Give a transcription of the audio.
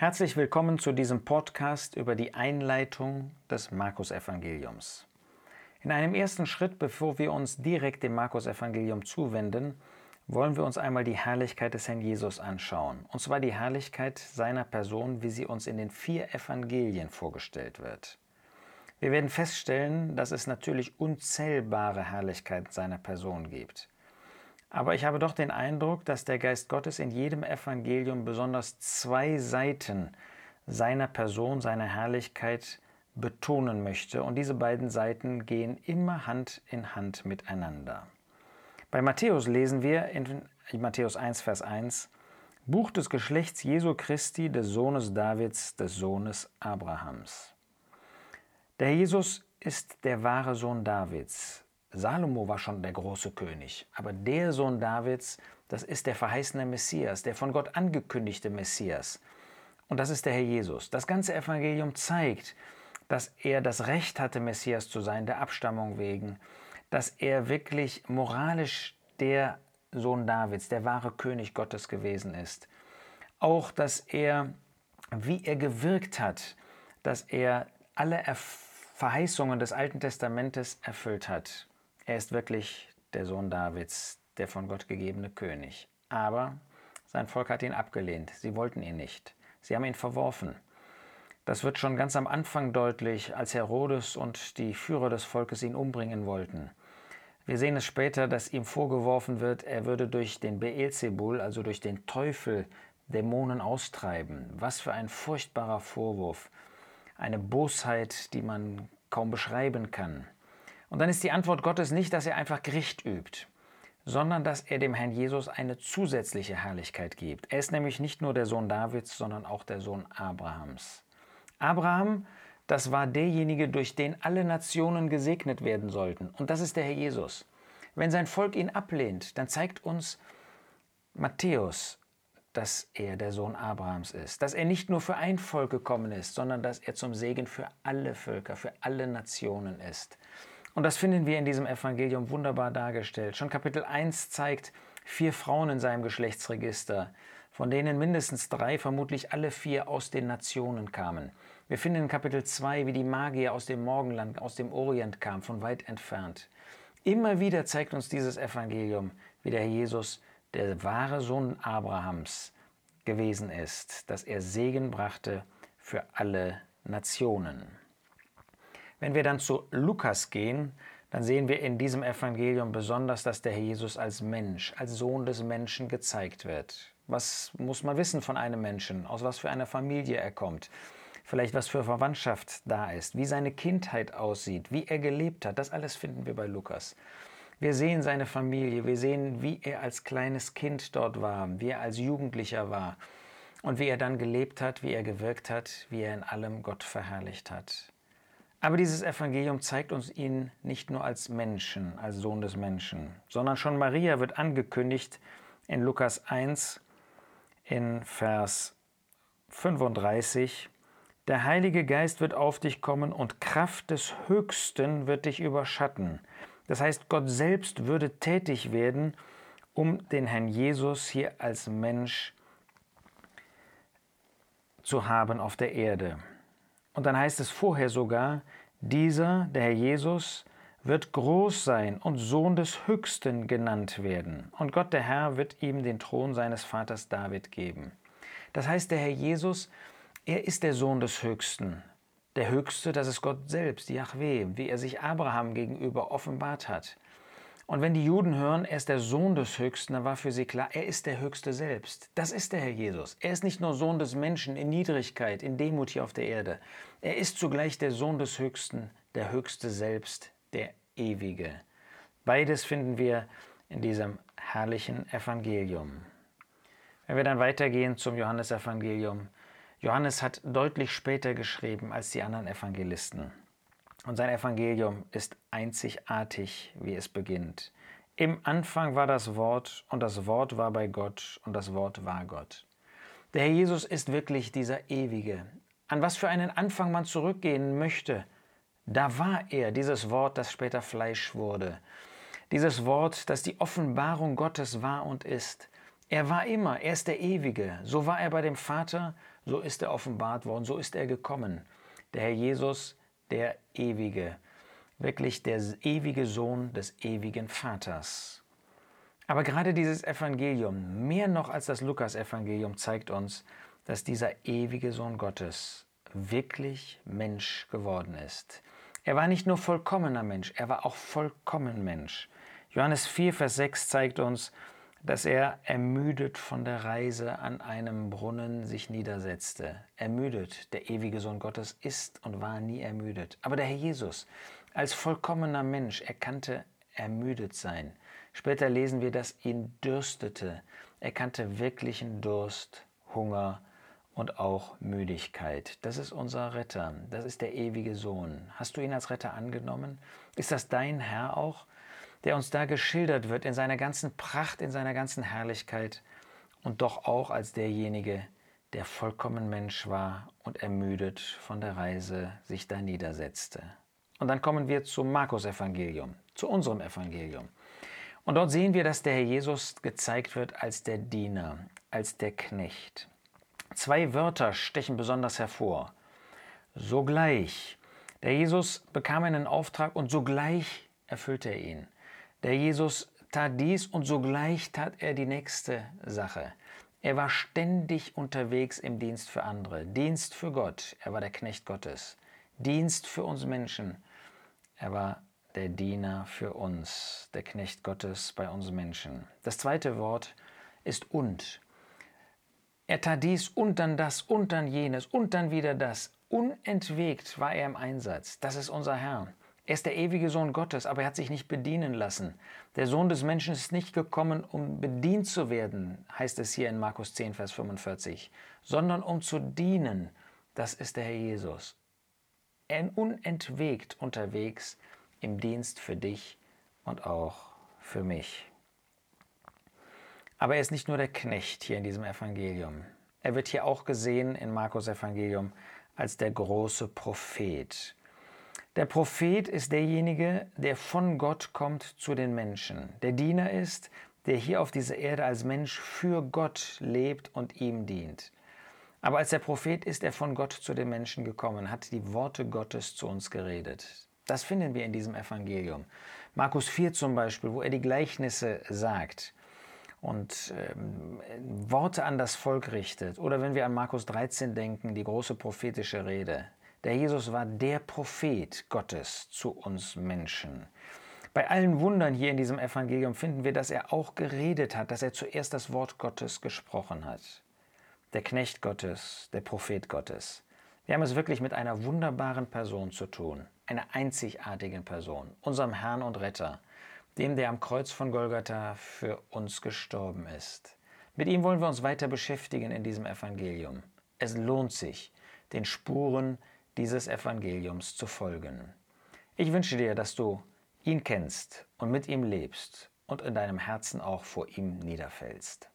Herzlich willkommen zu diesem Podcast über die Einleitung des Markus-Evangeliums. In einem ersten Schritt, bevor wir uns direkt dem Markus-Evangelium zuwenden, wollen wir uns einmal die Herrlichkeit des Herrn Jesus anschauen. Und zwar die Herrlichkeit seiner Person, wie sie uns in den vier Evangelien vorgestellt wird. Wir werden feststellen, dass es natürlich unzählbare Herrlichkeit seiner Person gibt. Aber ich habe doch den Eindruck, dass der Geist Gottes in jedem Evangelium besonders zwei Seiten seiner Person, seiner Herrlichkeit betonen möchte. Und diese beiden Seiten gehen immer Hand in Hand miteinander. Bei Matthäus lesen wir in Matthäus 1, Vers 1, Buch des Geschlechts Jesu Christi, des Sohnes Davids, des Sohnes Abrahams. Der Jesus ist der wahre Sohn Davids. Salomo war schon der große König, aber der Sohn Davids, das ist der verheißene Messias, der von Gott angekündigte Messias. Und das ist der Herr Jesus. Das ganze Evangelium zeigt, dass er das Recht hatte, Messias zu sein, der Abstammung wegen, dass er wirklich moralisch der Sohn Davids, der wahre König Gottes gewesen ist. Auch, dass er, wie er gewirkt hat, dass er alle Verheißungen des Alten Testamentes erfüllt hat. Er ist wirklich der Sohn Davids, der von Gott gegebene König. Aber sein Volk hat ihn abgelehnt. Sie wollten ihn nicht. Sie haben ihn verworfen. Das wird schon ganz am Anfang deutlich, als Herodes und die Führer des Volkes ihn umbringen wollten. Wir sehen es später, dass ihm vorgeworfen wird, er würde durch den Beelzebul, also durch den Teufel, Dämonen austreiben. Was für ein furchtbarer Vorwurf. Eine Bosheit, die man kaum beschreiben kann. Und dann ist die Antwort Gottes nicht, dass er einfach Gericht übt, sondern dass er dem Herrn Jesus eine zusätzliche Herrlichkeit gibt. Er ist nämlich nicht nur der Sohn Davids, sondern auch der Sohn Abrahams. Abraham, das war derjenige, durch den alle Nationen gesegnet werden sollten. Und das ist der Herr Jesus. Wenn sein Volk ihn ablehnt, dann zeigt uns Matthäus, dass er der Sohn Abrahams ist, dass er nicht nur für ein Volk gekommen ist, sondern dass er zum Segen für alle Völker, für alle Nationen ist. Und das finden wir in diesem Evangelium wunderbar dargestellt. Schon Kapitel 1 zeigt vier Frauen in seinem Geschlechtsregister, von denen mindestens drei, vermutlich alle vier aus den Nationen kamen. Wir finden in Kapitel 2, wie die Magier aus dem Morgenland, aus dem Orient kamen, von weit entfernt. Immer wieder zeigt uns dieses Evangelium, wie der Herr Jesus der wahre Sohn Abrahams gewesen ist, dass er Segen brachte für alle Nationen. Wenn wir dann zu Lukas gehen, dann sehen wir in diesem Evangelium besonders, dass der Herr Jesus als Mensch, als Sohn des Menschen gezeigt wird. Was muss man wissen von einem Menschen? Aus was für einer Familie er kommt? Vielleicht was für Verwandtschaft da ist, wie seine Kindheit aussieht, wie er gelebt hat. Das alles finden wir bei Lukas. Wir sehen seine Familie, wir sehen, wie er als kleines Kind dort war, wie er als Jugendlicher war und wie er dann gelebt hat, wie er gewirkt hat, wie er in allem Gott verherrlicht hat. Aber dieses Evangelium zeigt uns ihn nicht nur als Menschen, als Sohn des Menschen, sondern schon Maria wird angekündigt in Lukas 1 in Vers 35. Der Heilige Geist wird auf dich kommen und Kraft des Höchsten wird dich überschatten. Das heißt, Gott selbst würde tätig werden, um den Herrn Jesus hier als Mensch zu haben auf der Erde. Und dann heißt es vorher sogar, dieser, der Herr Jesus, wird groß sein und Sohn des Höchsten genannt werden. Und Gott der Herr wird ihm den Thron seines Vaters David geben. Das heißt, der Herr Jesus, er ist der Sohn des Höchsten. Der Höchste, das ist Gott selbst, Yahweh, wie er sich Abraham gegenüber offenbart hat. Und wenn die Juden hören, er ist der Sohn des Höchsten, dann war für sie klar, er ist der Höchste selbst. Das ist der Herr Jesus. Er ist nicht nur Sohn des Menschen in Niedrigkeit, in Demut hier auf der Erde. Er ist zugleich der Sohn des Höchsten, der Höchste selbst, der Ewige. Beides finden wir in diesem herrlichen Evangelium. Wenn wir dann weitergehen zum Johannesevangelium. Johannes hat deutlich später geschrieben als die anderen Evangelisten. Und sein Evangelium ist einzigartig, wie es beginnt. Im Anfang war das Wort und das Wort war bei Gott und das Wort war Gott. Der Herr Jesus ist wirklich dieser Ewige. An was für einen Anfang man zurückgehen möchte, da war er, dieses Wort, das später Fleisch wurde. Dieses Wort, das die Offenbarung Gottes war und ist. Er war immer, er ist der Ewige. So war er bei dem Vater, so ist er offenbart worden, so ist er gekommen. Der Herr Jesus, der Ewige, wirklich der ewige Sohn des ewigen Vaters. Aber gerade dieses Evangelium, mehr noch als das Lukas-Evangelium, zeigt uns, dass dieser ewige Sohn Gottes wirklich Mensch geworden ist. Er war nicht nur vollkommener Mensch, er war auch vollkommen Mensch. Johannes 4, Vers 6 zeigt uns, dass er ermüdet von der Reise an einem Brunnen sich niedersetzte. Ermüdet, der ewige Sohn Gottes ist und war nie ermüdet. Aber der Herr Jesus als vollkommener Mensch erkannte ermüdet sein. Später lesen wir, dass ihn dürstete. Er kannte wirklichen Durst, Hunger und auch Müdigkeit. Das ist unser Retter. Das ist der ewige Sohn. Hast du ihn als Retter angenommen? Ist das dein Herr auch, der uns da geschildert wird in seiner ganzen Pracht, in seiner ganzen Herrlichkeit und doch auch als derjenige, der vollkommen Mensch war und ermüdet von der Reise sich da niedersetzte. Und dann kommen wir zum Markus-Evangelium, zu unserem Evangelium. Und dort sehen wir, dass der Herr Jesus gezeigt wird als der Diener, als der Knecht. Zwei Wörter stechen besonders hervor. Sogleich. Der Jesus bekam einen Auftrag und sogleich erfüllte er ihn. Der Jesus tat dies und sogleich tat er die nächste Sache. Er war ständig unterwegs im Dienst für andere, Dienst für Gott. Er war der Knecht Gottes, Dienst für uns Menschen. Er war der Diener für uns, der Knecht Gottes bei uns Menschen. Das zweite Wort ist und. Er tat dies und dann das und dann jenes und dann wieder das. Unentwegt war er im Einsatz. Das ist unser Herr. Er ist der ewige Sohn Gottes, aber er hat sich nicht bedienen lassen. Der Sohn des Menschen ist nicht gekommen, um bedient zu werden, heißt es hier in Markus 10, Vers 45, sondern um zu dienen. Das ist der Herr Jesus. Er unentwegt unterwegs im Dienst für dich und auch für mich. Aber er ist nicht nur der Knecht hier in diesem Evangelium. Er wird hier auch gesehen in Markus Evangelium als der große Prophet. Der Prophet ist derjenige, der von Gott kommt zu den Menschen. Der Diener ist, der hier auf dieser Erde als Mensch für Gott lebt und ihm dient. Aber als der Prophet ist er von Gott zu den Menschen gekommen, hat die Worte Gottes zu uns geredet. Das finden wir in diesem Evangelium. Markus 4 zum Beispiel, wo er die Gleichnisse sagt und ähm, Worte an das Volk richtet. Oder wenn wir an Markus 13 denken, die große prophetische Rede. Der Jesus war der Prophet Gottes zu uns Menschen. Bei allen Wundern hier in diesem Evangelium finden wir, dass er auch geredet hat, dass er zuerst das Wort Gottes gesprochen hat. Der Knecht Gottes, der Prophet Gottes. Wir haben es wirklich mit einer wunderbaren Person zu tun einer einzigartigen Person, unserem Herrn und Retter, dem, der am Kreuz von Golgatha für uns gestorben ist. Mit ihm wollen wir uns weiter beschäftigen in diesem Evangelium. Es lohnt sich, den Spuren dieses Evangeliums zu folgen. Ich wünsche dir, dass du ihn kennst und mit ihm lebst und in deinem Herzen auch vor ihm niederfällst.